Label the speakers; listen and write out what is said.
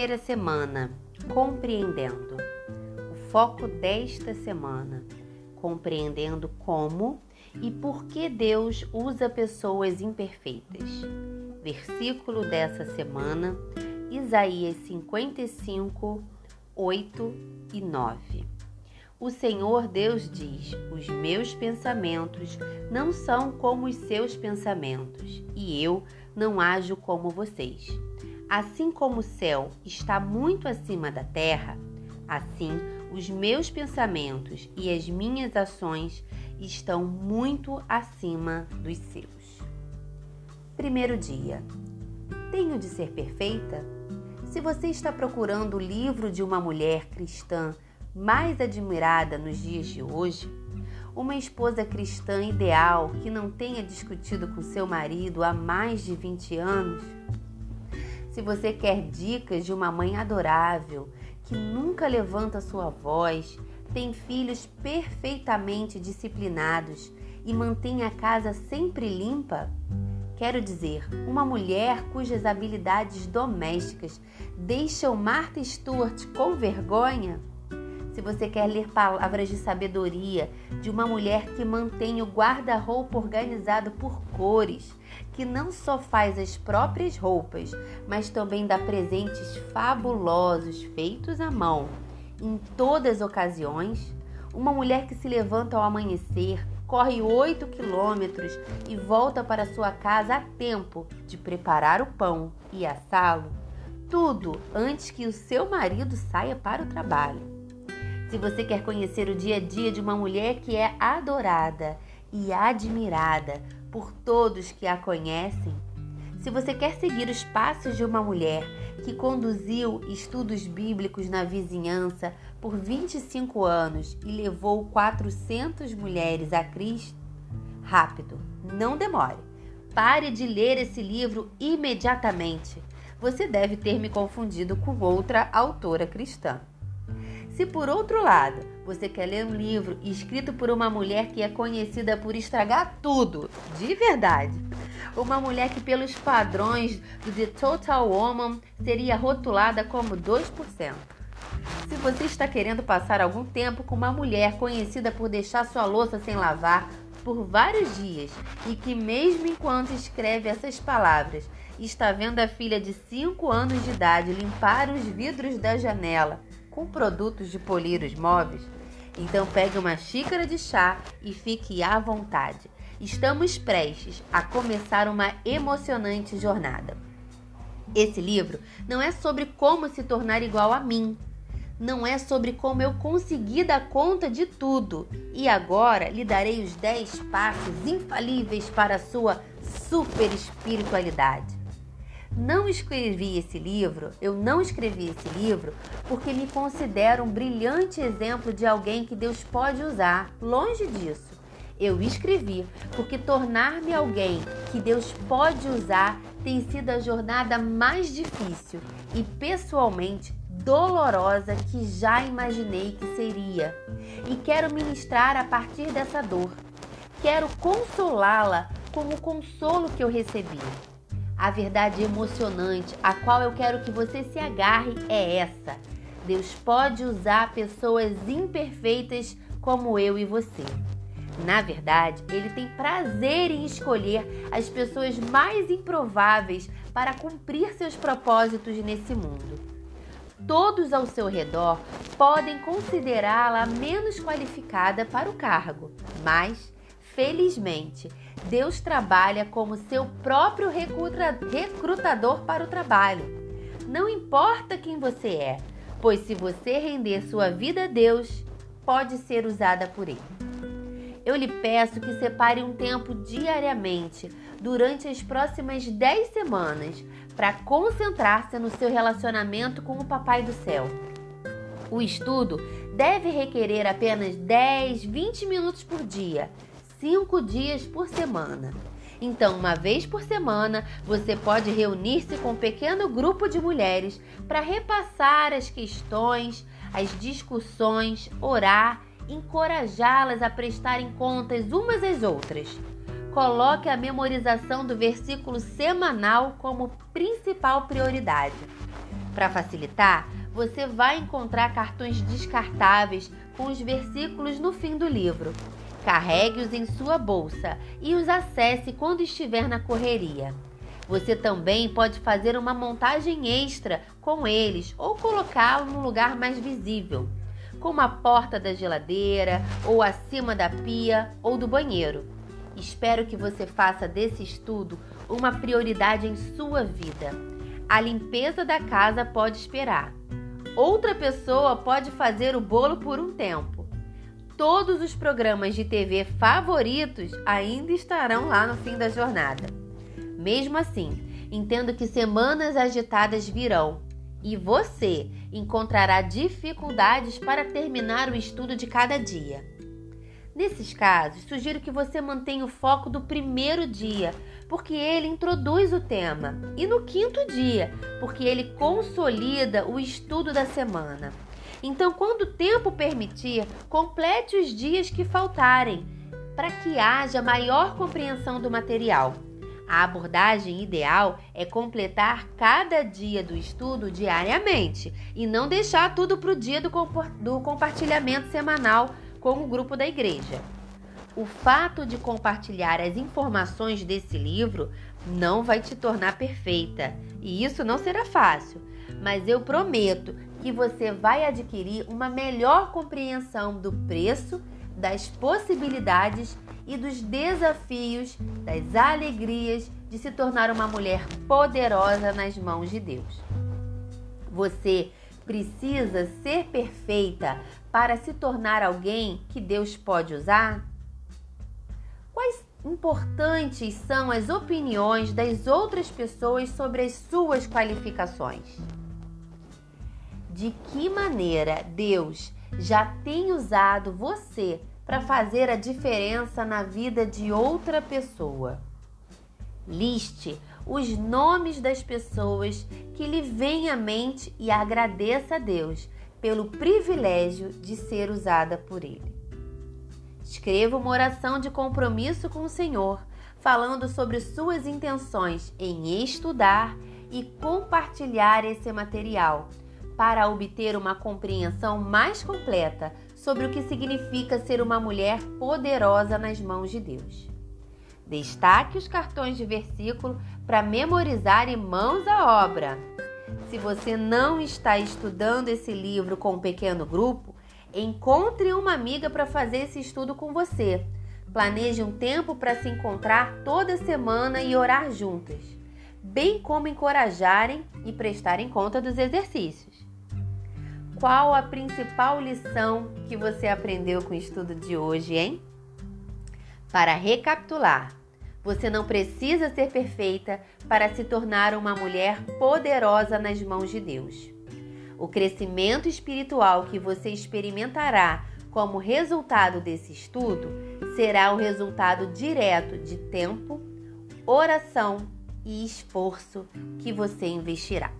Speaker 1: Primeira semana, compreendendo. O foco desta semana, compreendendo como e por que Deus usa pessoas imperfeitas. Versículo dessa semana, Isaías 55, 8 e 9. O Senhor Deus diz: Os meus pensamentos não são como os seus pensamentos, e eu não ajo como vocês. Assim como o céu está muito acima da terra, assim os meus pensamentos e as minhas ações estão muito acima dos seus. Primeiro dia. Tenho de ser perfeita? Se você está procurando o livro de uma mulher cristã mais admirada nos dias de hoje, uma esposa cristã ideal que não tenha discutido com seu marido há mais de 20 anos? Se você quer dicas de uma mãe adorável, que nunca levanta sua voz, tem filhos perfeitamente disciplinados e mantém a casa sempre limpa? Quero dizer, uma mulher cujas habilidades domésticas deixam Martha Stewart com vergonha? Se você quer ler palavras de sabedoria de uma mulher que mantém o guarda-roupa organizado por cores, que não só faz as próprias roupas, mas também dá presentes fabulosos feitos à mão em todas as ocasiões, uma mulher que se levanta ao amanhecer, corre 8 quilômetros e volta para sua casa a tempo de preparar o pão e assá-lo, tudo antes que o seu marido saia para o trabalho. Se você quer conhecer o dia a dia de uma mulher que é adorada e admirada por todos que a conhecem, se você quer seguir os passos de uma mulher que conduziu estudos bíblicos na vizinhança por 25 anos e levou 400 mulheres a Cristo, rápido, não demore. Pare de ler esse livro imediatamente. Você deve ter me confundido com outra autora cristã. Se por outro lado você quer ler um livro escrito por uma mulher que é conhecida por estragar tudo, de verdade, uma mulher que, pelos padrões do The Total Woman, seria rotulada como 2%. Se você está querendo passar algum tempo com uma mulher conhecida por deixar sua louça sem lavar por vários dias e que, mesmo enquanto escreve essas palavras, está vendo a filha de 5 anos de idade limpar os vidros da janela com produtos de polir os móveis? Então pegue uma xícara de chá e fique à vontade. Estamos prestes a começar uma emocionante jornada. Esse livro não é sobre como se tornar igual a mim. Não é sobre como eu consegui dar conta de tudo. E agora lhe darei os 10 passos infalíveis para a sua super espiritualidade. Não escrevi esse livro, eu não escrevi esse livro porque me considero um brilhante exemplo de alguém que Deus pode usar. Longe disso. Eu escrevi porque tornar-me alguém que Deus pode usar tem sido a jornada mais difícil e pessoalmente dolorosa que já imaginei que seria. E quero ministrar a partir dessa dor. Quero consolá-la como o consolo que eu recebi. A verdade emocionante a qual eu quero que você se agarre é essa: Deus pode usar pessoas imperfeitas como eu e você. Na verdade, ele tem prazer em escolher as pessoas mais improváveis para cumprir seus propósitos nesse mundo. Todos ao seu redor podem considerá-la menos qualificada para o cargo, mas, felizmente, Deus trabalha como seu próprio recrutador para o trabalho. Não importa quem você é, pois se você render sua vida a Deus, pode ser usada por Ele. Eu lhe peço que separe um tempo diariamente durante as próximas 10 semanas para concentrar-se no seu relacionamento com o Papai do Céu. O estudo deve requerer apenas 10, 20 minutos por dia cinco dias por semana. Então, uma vez por semana, você pode reunir-se com um pequeno grupo de mulheres para repassar as questões, as discussões, orar, encorajá-las a prestarem contas umas às outras. Coloque a memorização do versículo semanal como principal prioridade. Para facilitar, você vai encontrar cartões descartáveis com os versículos no fim do livro. Carregue-os em sua bolsa e os acesse quando estiver na correria. Você também pode fazer uma montagem extra com eles ou colocá-lo num lugar mais visível, como a porta da geladeira ou acima da pia ou do banheiro. Espero que você faça desse estudo uma prioridade em sua vida. A limpeza da casa pode esperar. Outra pessoa pode fazer o bolo por um tempo. Todos os programas de TV favoritos ainda estarão lá no fim da jornada. Mesmo assim, entendo que semanas agitadas virão e você encontrará dificuldades para terminar o estudo de cada dia. Nesses casos, sugiro que você mantenha o foco do primeiro dia, porque ele introduz o tema, e no quinto dia, porque ele consolida o estudo da semana. Então, quando o tempo permitir, complete os dias que faltarem, para que haja maior compreensão do material. A abordagem ideal é completar cada dia do estudo diariamente e não deixar tudo para o dia do, do compartilhamento semanal com o grupo da igreja. O fato de compartilhar as informações desse livro não vai te tornar perfeita e isso não será fácil, mas eu prometo que você vai adquirir uma melhor compreensão do preço, das possibilidades e dos desafios, das alegrias de se tornar uma mulher poderosa nas mãos de Deus. Você precisa ser perfeita para se tornar alguém que Deus pode usar? Quais importantes são as opiniões das outras pessoas sobre as suas qualificações? De que maneira Deus já tem usado você para fazer a diferença na vida de outra pessoa. Liste os nomes das pessoas que lhe vêm à mente e agradeça a Deus pelo privilégio de ser usada por Ele. Escreva uma oração de compromisso com o Senhor, falando sobre suas intenções em estudar e compartilhar esse material, para obter uma compreensão mais completa sobre o que significa ser uma mulher poderosa nas mãos de Deus. Destaque os cartões de versículo para memorizar e mãos à obra. Se você não está estudando esse livro com um pequeno grupo, encontre uma amiga para fazer esse estudo com você. Planeje um tempo para se encontrar toda semana e orar juntas, bem como encorajarem e prestarem conta dos exercícios. Qual a principal lição que você aprendeu com o estudo de hoje, hein? Para recapitular, você não precisa ser perfeita para se tornar uma mulher poderosa nas mãos de Deus. O crescimento espiritual que você experimentará como resultado desse estudo será o resultado direto de tempo, oração e esforço que você investirá.